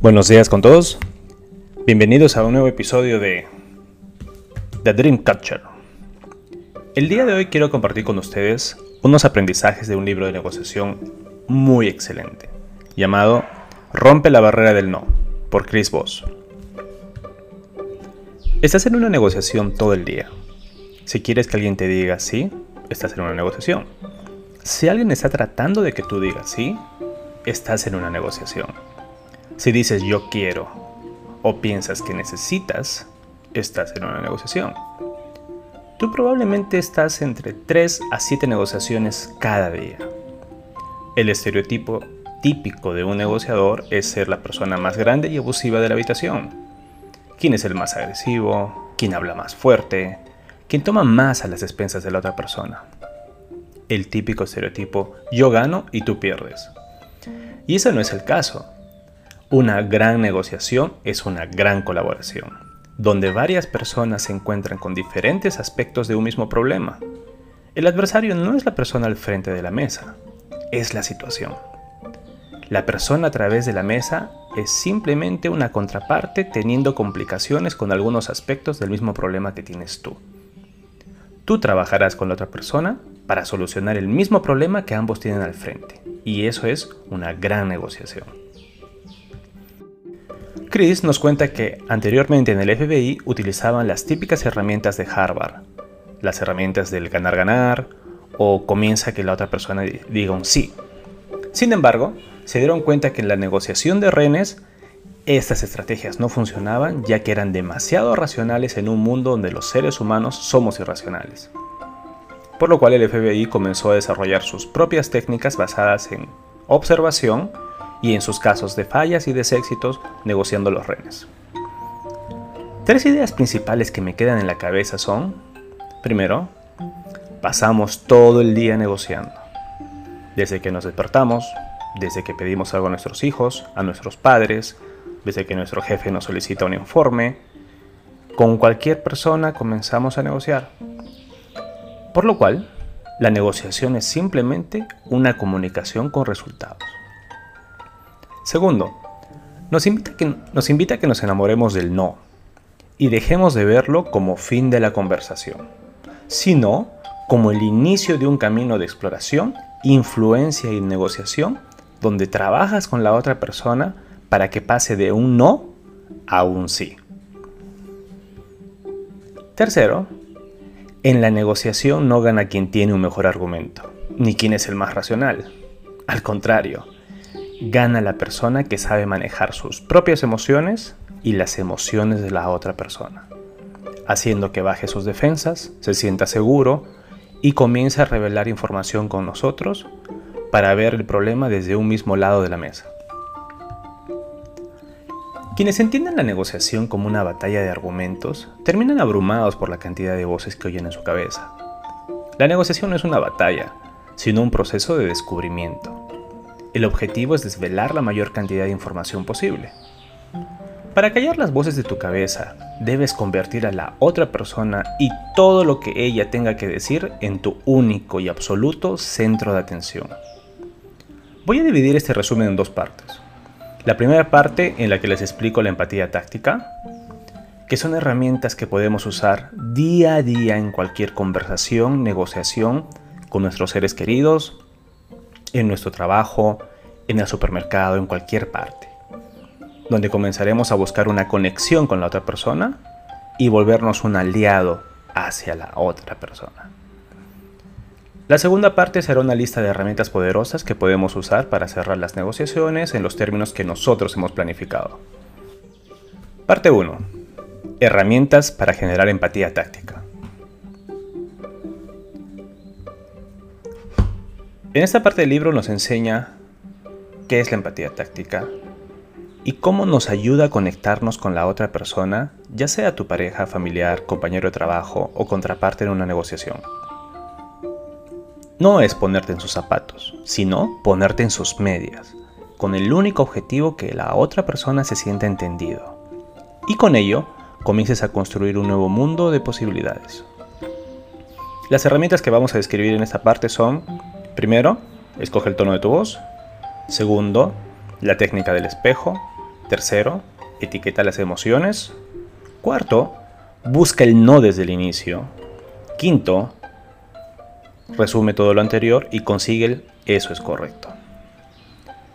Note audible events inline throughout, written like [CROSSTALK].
Buenos días con todos. Bienvenidos a un nuevo episodio de The Dream Catcher. El día de hoy quiero compartir con ustedes unos aprendizajes de un libro de negociación muy excelente, llamado Rompe la barrera del no, por Chris Voss. Estás en una negociación todo el día. Si quieres que alguien te diga sí, estás en una negociación. Si alguien está tratando de que tú digas sí, estás en una negociación. Si dices yo quiero o piensas que necesitas, estás en una negociación. Tú probablemente estás entre 3 a 7 negociaciones cada día. El estereotipo típico de un negociador es ser la persona más grande y abusiva de la habitación. ¿Quién es el más agresivo? ¿Quién habla más fuerte? ¿Quién toma más a las expensas de la otra persona? El típico estereotipo yo gano y tú pierdes. Y eso no es el caso. Una gran negociación es una gran colaboración, donde varias personas se encuentran con diferentes aspectos de un mismo problema. El adversario no es la persona al frente de la mesa, es la situación. La persona a través de la mesa es simplemente una contraparte teniendo complicaciones con algunos aspectos del mismo problema que tienes tú. Tú trabajarás con la otra persona para solucionar el mismo problema que ambos tienen al frente, y eso es una gran negociación. Chris nos cuenta que anteriormente en el FBI utilizaban las típicas herramientas de Harvard, las herramientas del ganar-ganar o comienza que la otra persona diga un sí. Sin embargo, se dieron cuenta que en la negociación de renes estas estrategias no funcionaban ya que eran demasiado racionales en un mundo donde los seres humanos somos irracionales. Por lo cual el FBI comenzó a desarrollar sus propias técnicas basadas en observación y en sus casos de fallas y deséxitos negociando los renes. Tres ideas principales que me quedan en la cabeza son, primero, pasamos todo el día negociando. Desde que nos despertamos, desde que pedimos algo a nuestros hijos, a nuestros padres, desde que nuestro jefe nos solicita un informe, con cualquier persona comenzamos a negociar. Por lo cual, la negociación es simplemente una comunicación con resultados. Segundo, nos invita, que, nos invita a que nos enamoremos del no y dejemos de verlo como fin de la conversación, sino como el inicio de un camino de exploración, influencia y negociación donde trabajas con la otra persona para que pase de un no a un sí. Tercero, en la negociación no gana quien tiene un mejor argumento, ni quien es el más racional. Al contrario, gana la persona que sabe manejar sus propias emociones y las emociones de la otra persona, haciendo que baje sus defensas, se sienta seguro y comience a revelar información con nosotros para ver el problema desde un mismo lado de la mesa. Quienes entienden la negociación como una batalla de argumentos terminan abrumados por la cantidad de voces que oyen en su cabeza. La negociación no es una batalla, sino un proceso de descubrimiento. El objetivo es desvelar la mayor cantidad de información posible. Para callar las voces de tu cabeza, debes convertir a la otra persona y todo lo que ella tenga que decir en tu único y absoluto centro de atención. Voy a dividir este resumen en dos partes. La primera parte en la que les explico la empatía táctica, que son herramientas que podemos usar día a día en cualquier conversación, negociación con nuestros seres queridos, en nuestro trabajo, en el supermercado, en cualquier parte, donde comenzaremos a buscar una conexión con la otra persona y volvernos un aliado hacia la otra persona. La segunda parte será una lista de herramientas poderosas que podemos usar para cerrar las negociaciones en los términos que nosotros hemos planificado. Parte 1. Herramientas para generar empatía táctica. En esta parte del libro nos enseña qué es la empatía táctica y cómo nos ayuda a conectarnos con la otra persona, ya sea tu pareja, familiar, compañero de trabajo o contraparte en una negociación. No es ponerte en sus zapatos, sino ponerte en sus medias, con el único objetivo que la otra persona se sienta entendido. Y con ello, comiences a construir un nuevo mundo de posibilidades. Las herramientas que vamos a describir en esta parte son Primero, escoge el tono de tu voz. Segundo, la técnica del espejo. Tercero, etiqueta las emociones. Cuarto, busca el no desde el inicio. Quinto, resume todo lo anterior y consigue el eso es correcto.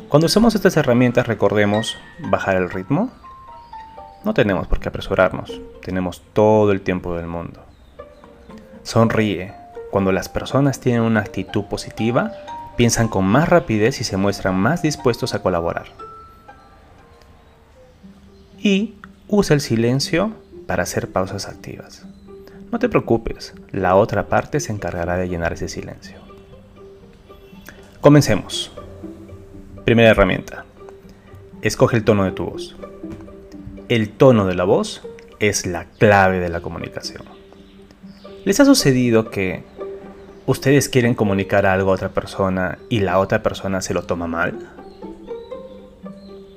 Cuando usamos estas herramientas recordemos bajar el ritmo. No tenemos por qué apresurarnos, tenemos todo el tiempo del mundo. Sonríe. Cuando las personas tienen una actitud positiva, piensan con más rapidez y se muestran más dispuestos a colaborar. Y usa el silencio para hacer pausas activas. No te preocupes, la otra parte se encargará de llenar ese silencio. Comencemos. Primera herramienta. Escoge el tono de tu voz. El tono de la voz es la clave de la comunicación. ¿Les ha sucedido que ustedes quieren comunicar algo a otra persona y la otra persona se lo toma mal?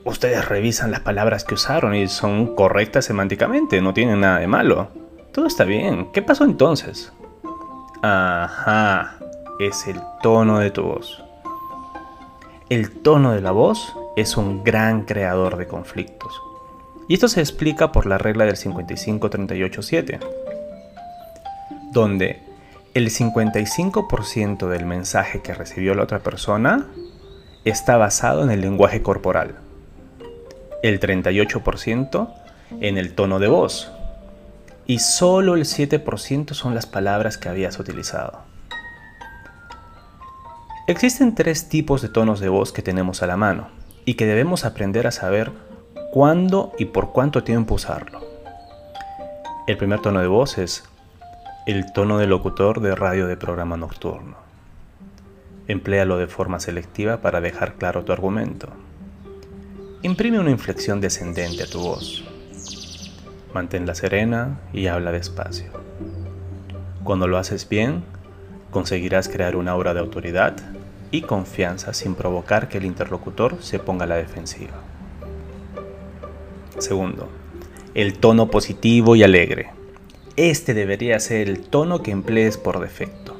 Ustedes revisan las palabras que usaron y son correctas semánticamente, no tienen nada de malo. Todo está bien. ¿Qué pasó entonces? Ajá, es el tono de tu voz. El tono de la voz es un gran creador de conflictos. Y esto se explica por la regla del 55-38-7, donde el 55% del mensaje que recibió la otra persona está basado en el lenguaje corporal, el 38% en el tono de voz y solo el 7% son las palabras que habías utilizado. Existen tres tipos de tonos de voz que tenemos a la mano y que debemos aprender a saber cuándo y por cuánto tiempo usarlo. El primer tono de voz es el tono de locutor de radio de programa nocturno. Empléalo de forma selectiva para dejar claro tu argumento. Imprime una inflexión descendente a tu voz. Manténla serena y habla despacio. Cuando lo haces bien, conseguirás crear un aura de autoridad y confianza sin provocar que el interlocutor se ponga a la defensiva. Segundo, el tono positivo y alegre. Este debería ser el tono que emplees por defecto.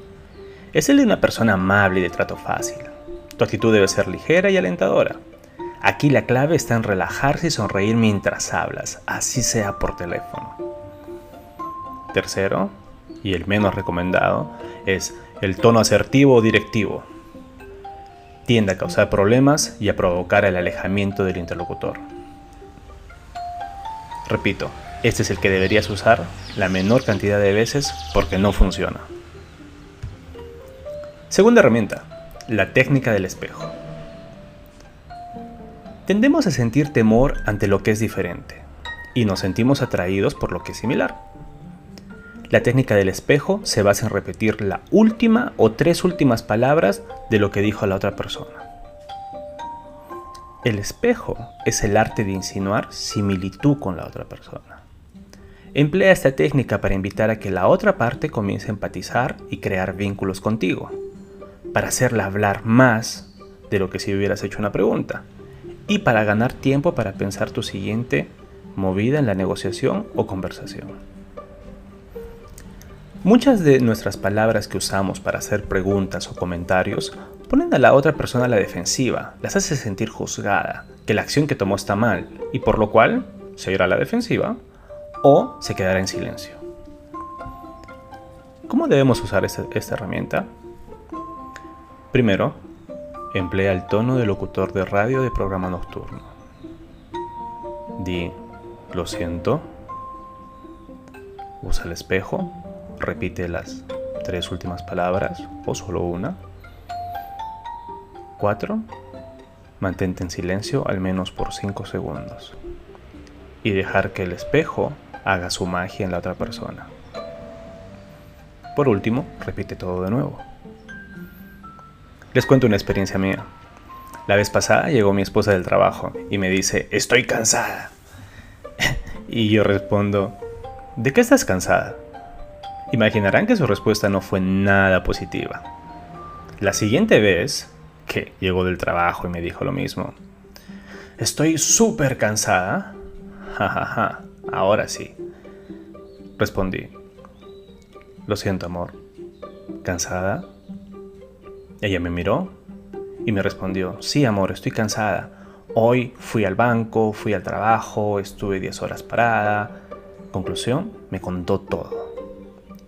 Es el de una persona amable y de trato fácil. Tu actitud debe ser ligera y alentadora. Aquí la clave está en relajarse y sonreír mientras hablas, así sea por teléfono. Tercero, y el menos recomendado, es el tono asertivo o directivo. Tiende a causar problemas y a provocar el alejamiento del interlocutor. Repito, este es el que deberías usar la menor cantidad de veces porque no funciona. Segunda herramienta, la técnica del espejo. Tendemos a sentir temor ante lo que es diferente y nos sentimos atraídos por lo que es similar. La técnica del espejo se basa en repetir la última o tres últimas palabras de lo que dijo la otra persona. El espejo es el arte de insinuar similitud con la otra persona. Emplea esta técnica para invitar a que la otra parte comience a empatizar y crear vínculos contigo, para hacerla hablar más de lo que si hubieras hecho una pregunta y para ganar tiempo para pensar tu siguiente movida en la negociación o conversación. Muchas de nuestras palabras que usamos para hacer preguntas o comentarios ponen a la otra persona a la defensiva, las hace sentir juzgada, que la acción que tomó está mal y por lo cual se irá a la defensiva o se quedará en silencio. ¿Cómo debemos usar esta, esta herramienta? Primero, Emplea el tono de locutor de radio de programa nocturno. Di, lo siento. Usa el espejo. Repite las tres últimas palabras o solo una. 4. Mantente en silencio al menos por 5 segundos. Y dejar que el espejo haga su magia en la otra persona. Por último, repite todo de nuevo. Les cuento una experiencia mía. La vez pasada llegó mi esposa del trabajo y me dice, estoy cansada. [LAUGHS] y yo respondo, ¿de qué estás cansada? Imaginarán que su respuesta no fue nada positiva. La siguiente vez que llegó del trabajo y me dijo lo mismo, estoy súper cansada. [LAUGHS] Jajaja, ahora sí. Respondí, lo siento amor, ¿cansada? Ella me miró y me respondió, sí amor, estoy cansada. Hoy fui al banco, fui al trabajo, estuve 10 horas parada. Conclusión, me contó todo.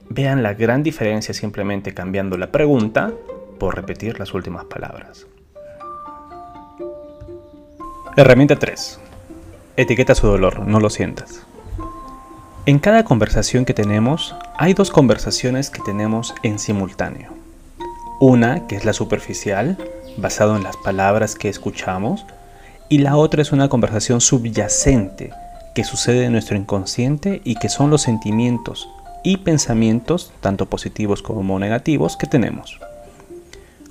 Vean la gran diferencia simplemente cambiando la pregunta por repetir las últimas palabras. Herramienta 3. Etiqueta su dolor, no lo sientas. En cada conversación que tenemos, hay dos conversaciones que tenemos en simultáneo. Una que es la superficial, basado en las palabras que escuchamos, y la otra es una conversación subyacente que sucede en nuestro inconsciente y que son los sentimientos y pensamientos, tanto positivos como negativos, que tenemos.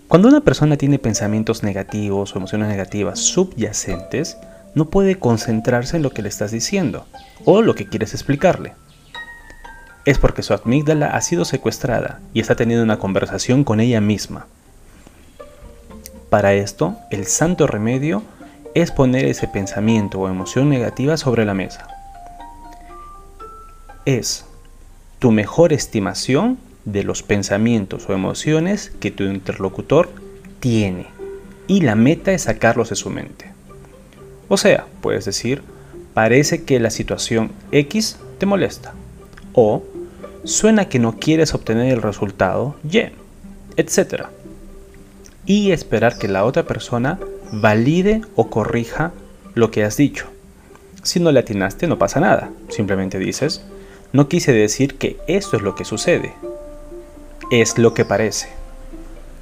Cuando una persona tiene pensamientos negativos o emociones negativas subyacentes, no puede concentrarse en lo que le estás diciendo o lo que quieres explicarle. Es porque su amígdala ha sido secuestrada y está teniendo una conversación con ella misma. Para esto, el santo remedio es poner ese pensamiento o emoción negativa sobre la mesa. Es tu mejor estimación de los pensamientos o emociones que tu interlocutor tiene y la meta es sacarlos de su mente. O sea, puedes decir, parece que la situación X te molesta o suena que no quieres obtener el resultado Y, etc. Y esperar que la otra persona valide o corrija lo que has dicho. Si no le atinaste no pasa nada, simplemente dices, no quise decir que esto es lo que sucede, es lo que parece.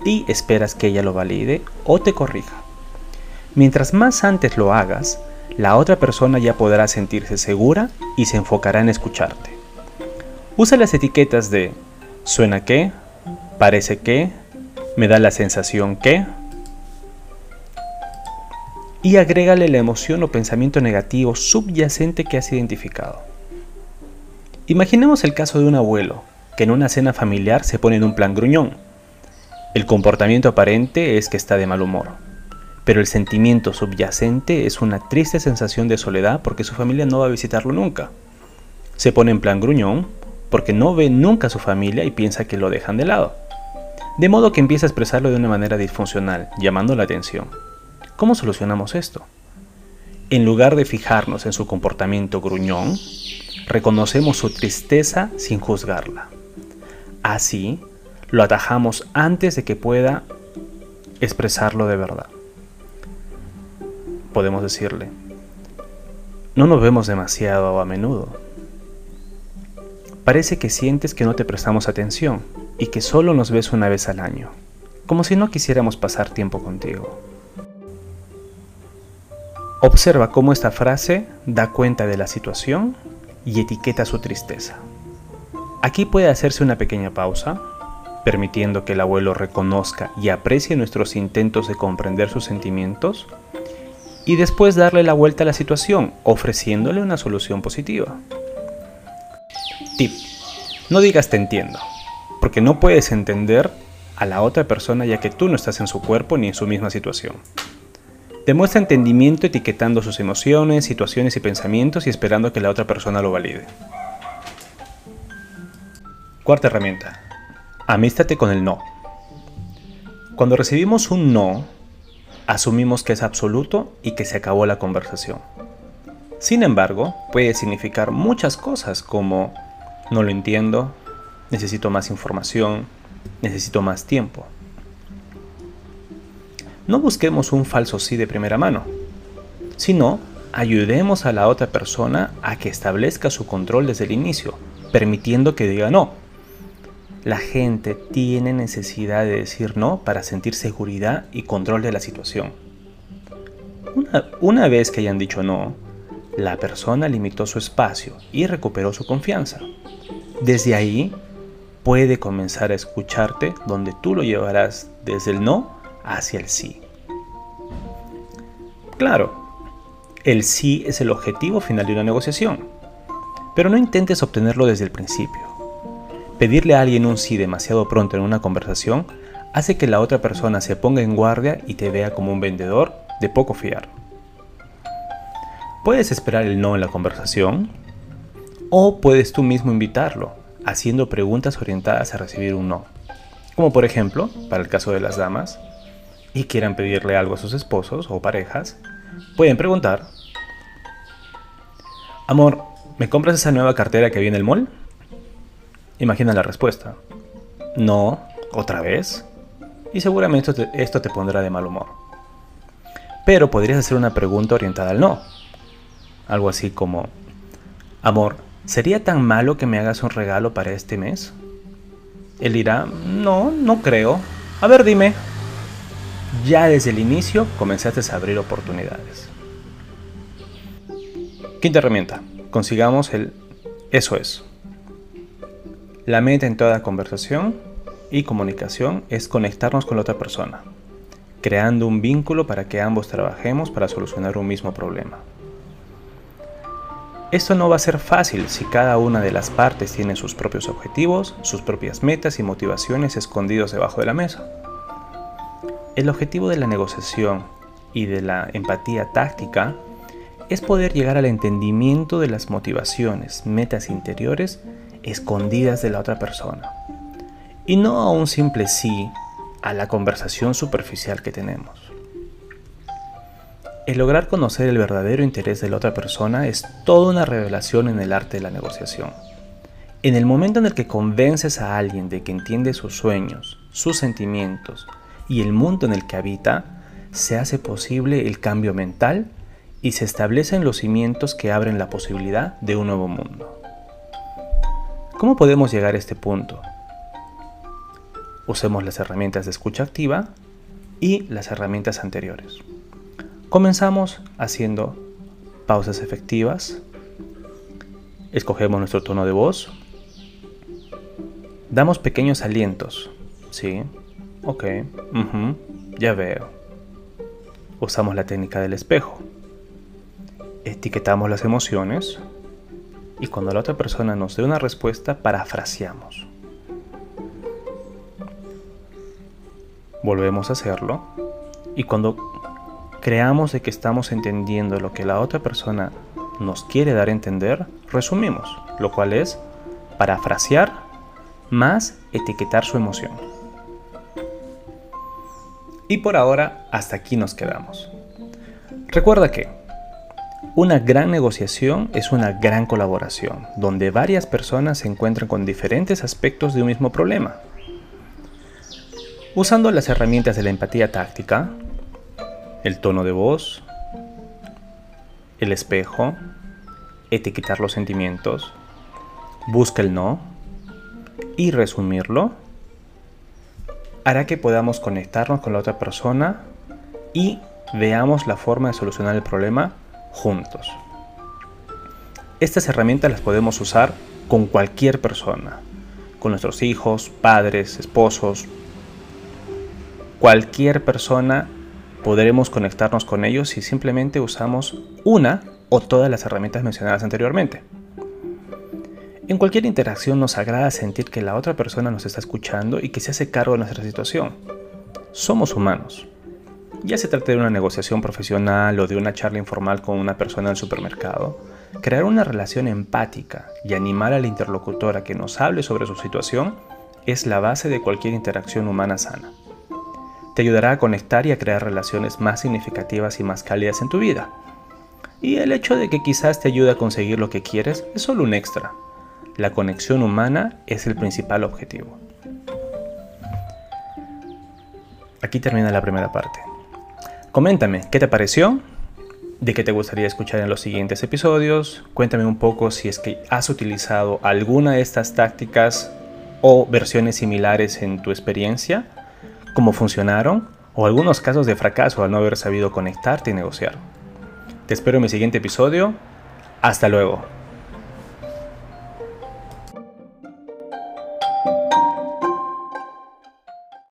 Y esperas que ella lo valide o te corrija. Mientras más antes lo hagas, la otra persona ya podrá sentirse segura y se enfocará en escucharte. Usa las etiquetas de suena que, parece que, me da la sensación que, y agrégale la emoción o pensamiento negativo subyacente que has identificado. Imaginemos el caso de un abuelo que en una cena familiar se pone en un plan gruñón. El comportamiento aparente es que está de mal humor, pero el sentimiento subyacente es una triste sensación de soledad porque su familia no va a visitarlo nunca. Se pone en plan gruñón porque no ve nunca a su familia y piensa que lo dejan de lado. De modo que empieza a expresarlo de una manera disfuncional, llamando la atención. ¿Cómo solucionamos esto? En lugar de fijarnos en su comportamiento gruñón, reconocemos su tristeza sin juzgarla. Así, lo atajamos antes de que pueda expresarlo de verdad. Podemos decirle, no nos vemos demasiado a menudo. Parece que sientes que no te prestamos atención y que solo nos ves una vez al año, como si no quisiéramos pasar tiempo contigo. Observa cómo esta frase da cuenta de la situación y etiqueta su tristeza. Aquí puede hacerse una pequeña pausa, permitiendo que el abuelo reconozca y aprecie nuestros intentos de comprender sus sentimientos, y después darle la vuelta a la situación, ofreciéndole una solución positiva. Tip. No digas te entiendo, porque no puedes entender a la otra persona ya que tú no estás en su cuerpo ni en su misma situación. Demuestra entendimiento etiquetando sus emociones, situaciones y pensamientos y esperando que la otra persona lo valide. Cuarta herramienta. Amístate con el no. Cuando recibimos un no, asumimos que es absoluto y que se acabó la conversación. Sin embargo, puede significar muchas cosas como no lo entiendo, necesito más información, necesito más tiempo. No busquemos un falso sí de primera mano, sino ayudemos a la otra persona a que establezca su control desde el inicio, permitiendo que diga no. La gente tiene necesidad de decir no para sentir seguridad y control de la situación. Una, vez que hayan dicho no, la persona limitó su espacio y recuperó su confianza. Desde ahí puede comenzar a escucharte donde tú lo llevarás desde el no hacia el sí. Claro, el sí es el objetivo final de una negociación, pero no intentes obtenerlo desde el principio. Pedirle a alguien un sí demasiado pronto en una conversación hace que la otra persona se ponga en guardia y te vea como un vendedor de poco fiar. Puedes esperar el no en la conversación o puedes tú mismo invitarlo, haciendo preguntas orientadas a recibir un no. Como por ejemplo, para el caso de las damas, y quieran pedirle algo a sus esposos o parejas, pueden preguntar, Amor, ¿me compras esa nueva cartera que viene en el mall? Imagina la respuesta. No, otra vez. Y seguramente esto te, pondrá de mal humor. Pero podrías hacer una pregunta orientada al no. Algo así como, Amor, ¿sería tan malo que me hagas un regalo para este mes? Él dirá, no, no creo. A ver, dime. Ya desde el inicio comenzaste a abrir oportunidades. Quinta herramienta. Consigamos el eso es. La meta en toda conversación y comunicación es conectarnos con la otra persona, creando un vínculo para que ambos trabajemos para solucionar un mismo problema. Esto no va a ser fácil si cada una de las partes tiene sus propios objetivos, sus propias metas y motivaciones escondidos debajo de la mesa. El objetivo de la negociación y de la empatía táctica es poder llegar al entendimiento de las motivaciones, metas interiores escondidas de la otra persona. Y no a un simple sí a la conversación superficial que tenemos. El lograr conocer el verdadero interés de la otra persona es toda una revelación en el arte de la negociación. En el momento en el que convences a alguien de que entiende sus sueños, sus sentimientos y el mundo en el que habita, se hace posible el cambio mental y se establecen los cimientos que abren la posibilidad de un nuevo mundo. ¿Cómo podemos llegar a este punto? Usemos las herramientas de escucha activa y las herramientas anteriores. Comenzamos haciendo pausas efectivas. Escogemos nuestro tono de voz. Damos pequeños alientos. ¿Sí? Ok. ya veo. Usamos la técnica del espejo etiquetamos las emociones y cuando la otra persona nos dé una respuesta, parafraseamos. Volvemos a hacerlo y cuando creamos de que estamos entendiendo lo que la otra persona nos quiere dar a entender, resumimos, lo cual es parafrasear más etiquetar su emoción. Y por ahora, hasta aquí nos quedamos. Recuerda que una gran negociación es una gran colaboración, donde varias personas se encuentran con diferentes aspectos de un mismo problema. Usando las herramientas de la empatía táctica, el tono de voz, el espejo, etiquetar los sentimientos, busca el no y resumirlo, hará que podamos conectarnos con la otra persona y veamos la forma de solucionar el problema juntos. Estas herramientas las podemos usar con cualquier persona, con nuestros hijos, padres, esposos. Cualquier persona podremos conectarnos con ellos si simplemente usamos una o todas las herramientas mencionadas anteriormente. En cualquier interacción nos agrada sentir que la otra persona nos está escuchando y que se hace cargo de nuestra situación. Somos humanos ya se trate de una negociación profesional o de una charla informal con una persona en el supermercado, crear una relación empática y animar al interlocutor a que nos hable sobre su situación es la base de cualquier interacción humana sana. Te ayudará a conectar y a crear relaciones más significativas y más cálidas en tu vida. Y el hecho de que quizás te ayude a conseguir lo que quieres es solo un extra. La conexión humana es el principal objetivo. Aquí termina la primera parte. Coméntame, ¿qué te pareció? ¿De qué te gustaría escuchar en los siguientes episodios? Cuéntame un poco si es que has utilizado alguna de estas tácticas o versiones similares en tu experiencia, cómo funcionaron o algunos casos de fracaso al no haber sabido conectarte y negociar. Te espero en mi siguiente episodio. Hasta luego.